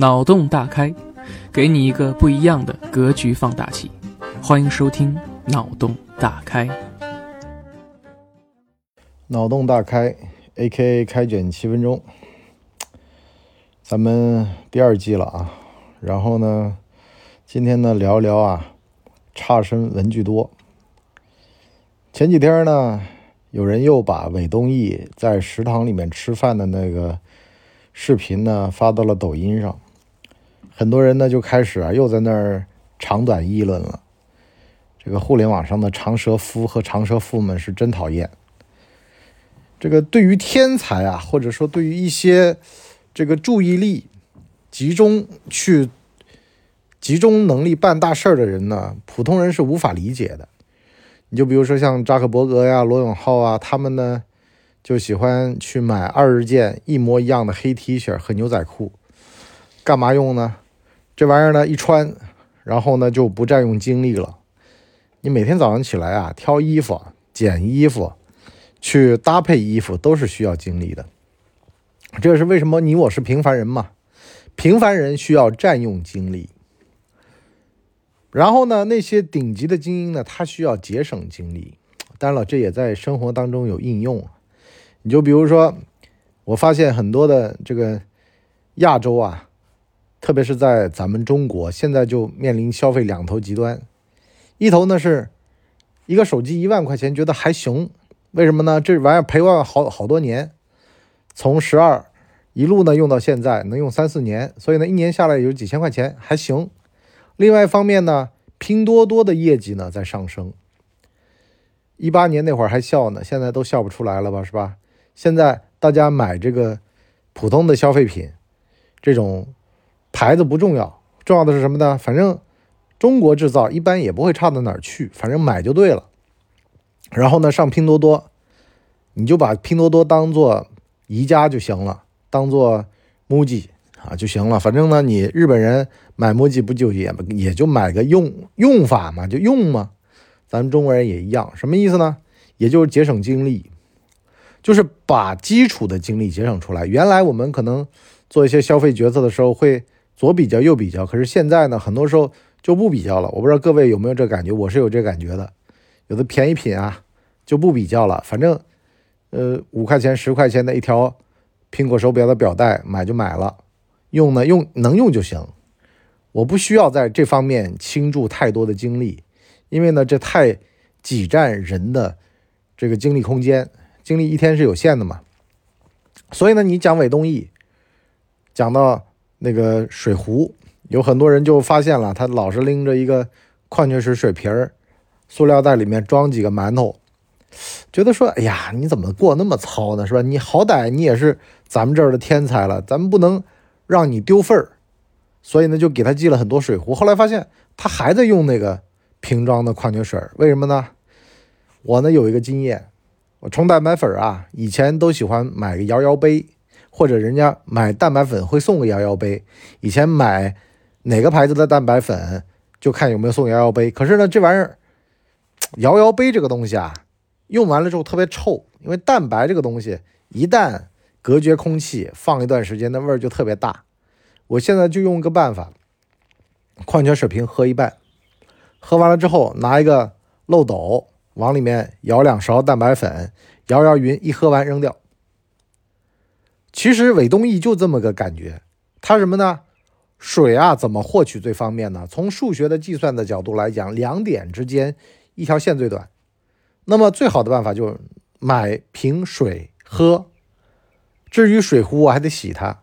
脑洞大开，给你一个不一样的格局放大器。欢迎收听《脑洞大开》。脑洞大开，A.K.A. 开卷七分钟，咱们第二季了啊。然后呢，今天呢聊聊啊，差生文具多。前几天呢，有人又把韦东奕在食堂里面吃饭的那个视频呢发到了抖音上，很多人呢就开始啊又在那儿长短议论了。这个互联网上的长舌夫和长舌妇们是真讨厌。这个对于天才啊，或者说对于一些这个注意力集中去集中能力办大事儿的人呢，普通人是无法理解的。你就比如说像扎克伯格呀、罗永浩啊，他们呢就喜欢去买二十件一模一样的黑 T 恤和牛仔裤，干嘛用呢？这玩意儿呢一穿，然后呢就不占用精力了。你每天早上起来啊，挑衣服、捡衣服。去搭配衣服都是需要精力的，这是为什么？你我是平凡人嘛，平凡人需要占用精力。然后呢，那些顶级的精英呢，他需要节省精力。当然了，这也在生活当中有应用。你就比如说，我发现很多的这个亚洲啊，特别是在咱们中国，现在就面临消费两头极端，一头呢是一个手机一万块钱，觉得还行。为什么呢？这玩意儿陪伴好好多年，从十二一路呢用到现在，能用三四年，所以呢一年下来有几千块钱还行。另外一方面呢，拼多多的业绩呢在上升。一八年那会儿还笑呢，现在都笑不出来了吧，是吧？现在大家买这个普通的消费品，这种牌子不重要，重要的是什么呢？反正中国制造一般也不会差到哪儿去，反正买就对了。然后呢，上拼多多，你就把拼多多当做宜家就行了，当做 MUJI 啊就行了。反正呢，你日本人买 MUJI 不就也也就买个用用法嘛，就用嘛。咱们中国人也一样，什么意思呢？也就是节省精力，就是把基础的精力节省出来。原来我们可能做一些消费决策的时候会左比较右比较，可是现在呢，很多时候就不比较了。我不知道各位有没有这感觉，我是有这感觉的。有的便宜品啊，就不比较了，反正，呃，五块钱、十块钱的一条苹果手表的表带，买就买了，用呢用能用就行，我不需要在这方面倾注太多的精力，因为呢这太挤占人的这个精力空间，精力一天是有限的嘛，所以呢你讲韦东奕，讲到那个水壶，有很多人就发现了，他老是拎着一个矿泉水水瓶儿。塑料袋里面装几个馒头，觉得说：“哎呀，你怎么过那么糙呢？是吧？你好歹你也是咱们这儿的天才了，咱们不能让你丢份儿。”所以呢，就给他寄了很多水壶。后来发现他还在用那个瓶装的矿泉水，为什么呢？我呢有一个经验，我冲蛋白粉啊，以前都喜欢买个摇摇杯，或者人家买蛋白粉会送个摇摇杯。以前买哪个牌子的蛋白粉，就看有没有送摇摇杯。可是呢，这玩意儿。摇摇杯这个东西啊，用完了之后特别臭，因为蛋白这个东西一旦隔绝空气，放一段时间，那味儿就特别大。我现在就用个办法，矿泉水瓶喝一半，喝完了之后拿一个漏斗往里面舀两勺蛋白粉，摇摇匀，一喝完扔掉。其实韦东奕就这么个感觉，他什么呢？水啊怎么获取最方便呢？从数学的计算的角度来讲，两点之间。一条线最短，那么最好的办法就是买瓶水喝。至于水壶，我还得洗它。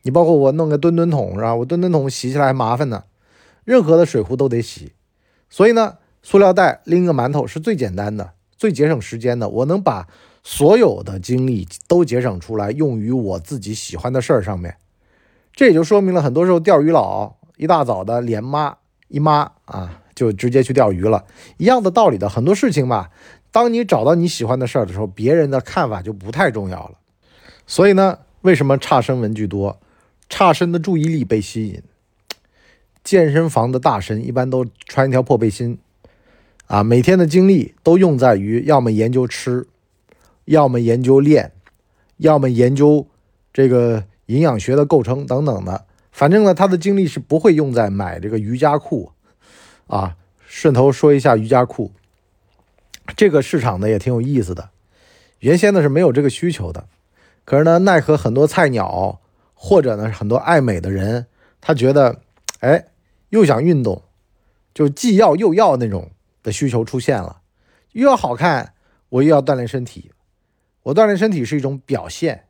你包括我弄个吨吨桶是吧？我吨吨桶洗起来还麻烦呢。任何的水壶都得洗。所以呢，塑料袋拎个馒头是最简单的、最节省时间的。我能把所有的精力都节省出来，用于我自己喜欢的事儿上面。这也就说明了，很多时候钓鱼佬一大早的连妈一妈啊。就直接去钓鱼了，一样的道理的很多事情吧。当你找到你喜欢的事儿的时候，别人的看法就不太重要了。所以呢，为什么差生文具多？差生的注意力被吸引。健身房的大神一般都穿一条破背心，啊，每天的精力都用在于要么研究吃，要么研究练，要么研究这个营养学的构成等等的。反正呢，他的精力是不会用在买这个瑜伽裤啊。顺头说一下瑜伽裤，这个市场呢也挺有意思的。原先呢是没有这个需求的，可是呢，奈何很多菜鸟或者呢很多爱美的人，他觉得，哎，又想运动，就既要又要那种的需求出现了，又要好看，我又要锻炼身体。我锻炼身体是一种表现，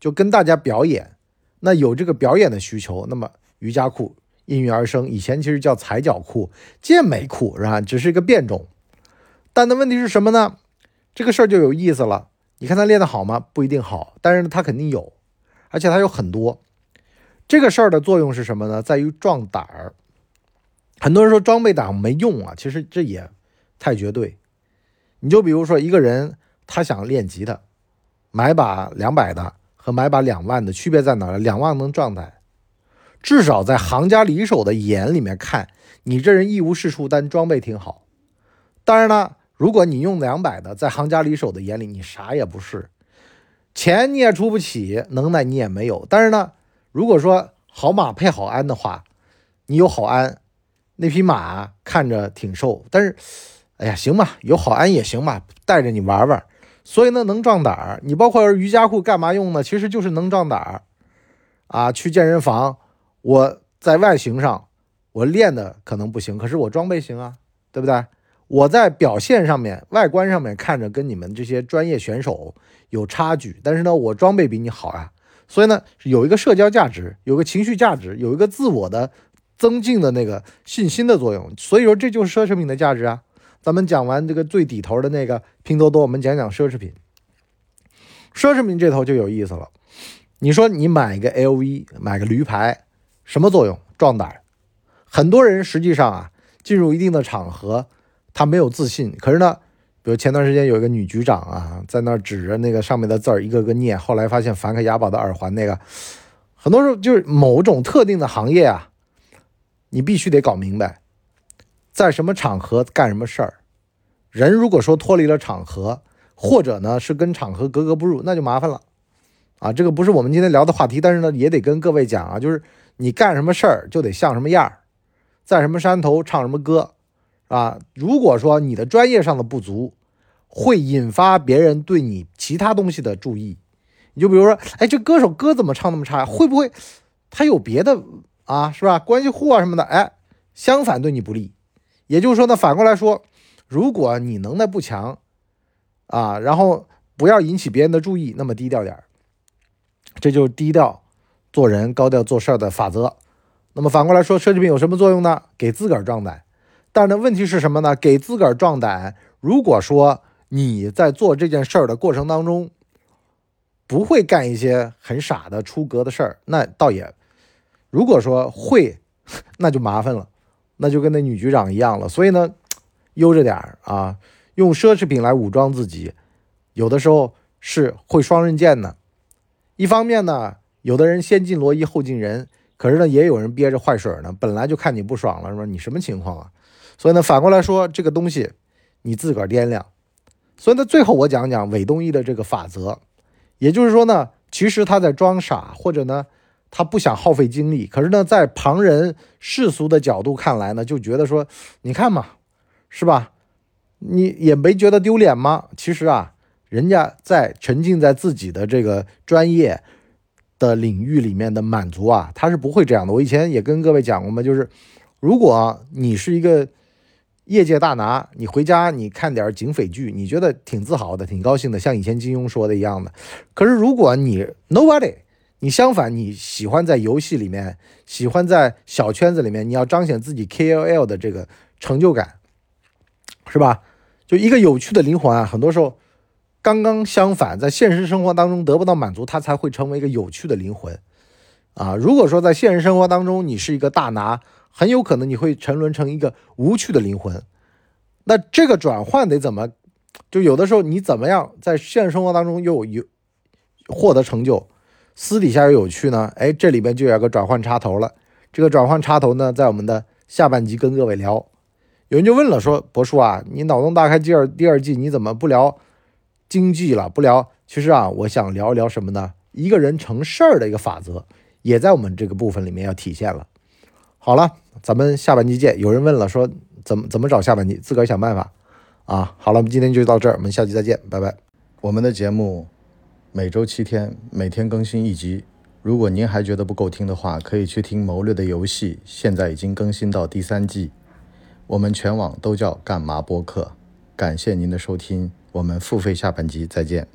就跟大家表演。那有这个表演的需求，那么瑜伽裤应运而生。以前其实叫踩脚裤、健美裤，是吧？只是一个变种。但的问题是什么呢？这个事儿就有意思了。你看他练得好吗？不一定好，但是他肯定有，而且他有很多。这个事儿的作用是什么呢？在于壮胆儿。很多人说装备党没用啊，其实这也太绝对。你就比如说一个人，他想练吉他，买把两百的和买把两万的区别在哪儿？两万能壮胆，至少在行家里手的眼里面看，你这人一无是处，但装备挺好。当然了。如果你用两百的，在行家里手的眼里，你啥也不是，钱你也出不起，能耐你也没有。但是呢，如果说好马配好鞍的话，你有好鞍，那匹马看着挺瘦，但是，哎呀，行吧，有好鞍也行吧，带着你玩玩。所以呢，能壮胆儿。你包括瑜伽裤干嘛用呢？其实就是能壮胆儿啊。去健身房，我在外形上我练的可能不行，可是我装备行啊，对不对？我在表现上面、外观上面看着跟你们这些专业选手有差距，但是呢，我装备比你好啊，所以呢，有一个社交价值，有个情绪价值，有一个自我的增进的那个信心的作用。所以说，这就是奢侈品的价值啊。咱们讲完这个最底头的那个拼多多，我们讲讲奢侈品。奢侈品这头就有意思了。你说你买一个 LV，买个驴牌，什么作用？壮胆。很多人实际上啊，进入一定的场合。他没有自信，可是呢，比如前段时间有一个女局长啊，在那指着那个上面的字儿一个个念，后来发现梵克雅宝的耳环那个，很多时候就是某种特定的行业啊，你必须得搞明白，在什么场合干什么事儿。人如果说脱离了场合，或者呢是跟场合格格不入，那就麻烦了啊。这个不是我们今天聊的话题，但是呢也得跟各位讲啊，就是你干什么事儿就得像什么样儿，在什么山头唱什么歌。啊，如果说你的专业上的不足，会引发别人对你其他东西的注意，你就比如说，哎，这歌手歌怎么唱那么差？会不会他有别的啊？是吧？关系户啊什么的？哎，相反对你不利。也就是说呢，反过来说，如果你能耐不强啊，然后不要引起别人的注意，那么低调点儿，这就是低调做人、高调做事的法则。那么反过来说，奢侈品有什么作用呢？给自个儿壮胆。但是呢问题是什么呢？给自个儿壮胆。如果说你在做这件事儿的过程当中，不会干一些很傻的出格的事儿，那倒也；如果说会，那就麻烦了，那就跟那女局长一样了。所以呢，悠着点儿啊，用奢侈品来武装自己，有的时候是会双刃剑的。一方面呢，有的人先进罗衣后进人，可是呢，也有人憋着坏水呢。本来就看你不爽了，是吧？你什么情况啊？所以呢，反过来说，这个东西你自个儿掂量。所以呢，最后我讲讲韦东一的这个法则，也就是说呢，其实他在装傻，或者呢，他不想耗费精力。可是呢，在旁人世俗的角度看来呢，就觉得说，你看嘛，是吧？你也没觉得丢脸吗？其实啊，人家在沉浸在自己的这个专业的领域里面的满足啊，他是不会这样的。我以前也跟各位讲过嘛，就是如果你是一个。业界大拿，你回家你看点警匪剧，你觉得挺自豪的，挺高兴的，像以前金庸说的一样的。可是如果你 nobody，你相反你喜欢在游戏里面，喜欢在小圈子里面，你要彰显自己 KOL 的这个成就感，是吧？就一个有趣的灵魂啊，很多时候刚刚相反，在现实生活当中得不到满足，他才会成为一个有趣的灵魂啊。如果说在现实生活当中你是一个大拿。很有可能你会沉沦成一个无趣的灵魂，那这个转换得怎么？就有的时候你怎么样在现实生活当中又有获得成就，私底下又有趣呢？哎，这里边就有个转换插头了。这个转换插头呢，在我们的下半集跟各位聊。有人就问了，说博叔啊，你脑洞大开第二第二季你怎么不聊经济了？不聊？其实啊，我想聊一聊什么呢？一个人成事儿的一个法则。也在我们这个部分里面要体现了。好了，咱们下半集见。有人问了，说怎么怎么找下半集，自个儿想办法啊。好了，我们今天就到这儿，我们下期再见，拜拜。我们的节目每周七天，每天更新一集。如果您还觉得不够听的话，可以去听《谋略的游戏》，现在已经更新到第三季。我们全网都叫干嘛播客。感谢您的收听，我们付费下半集再见。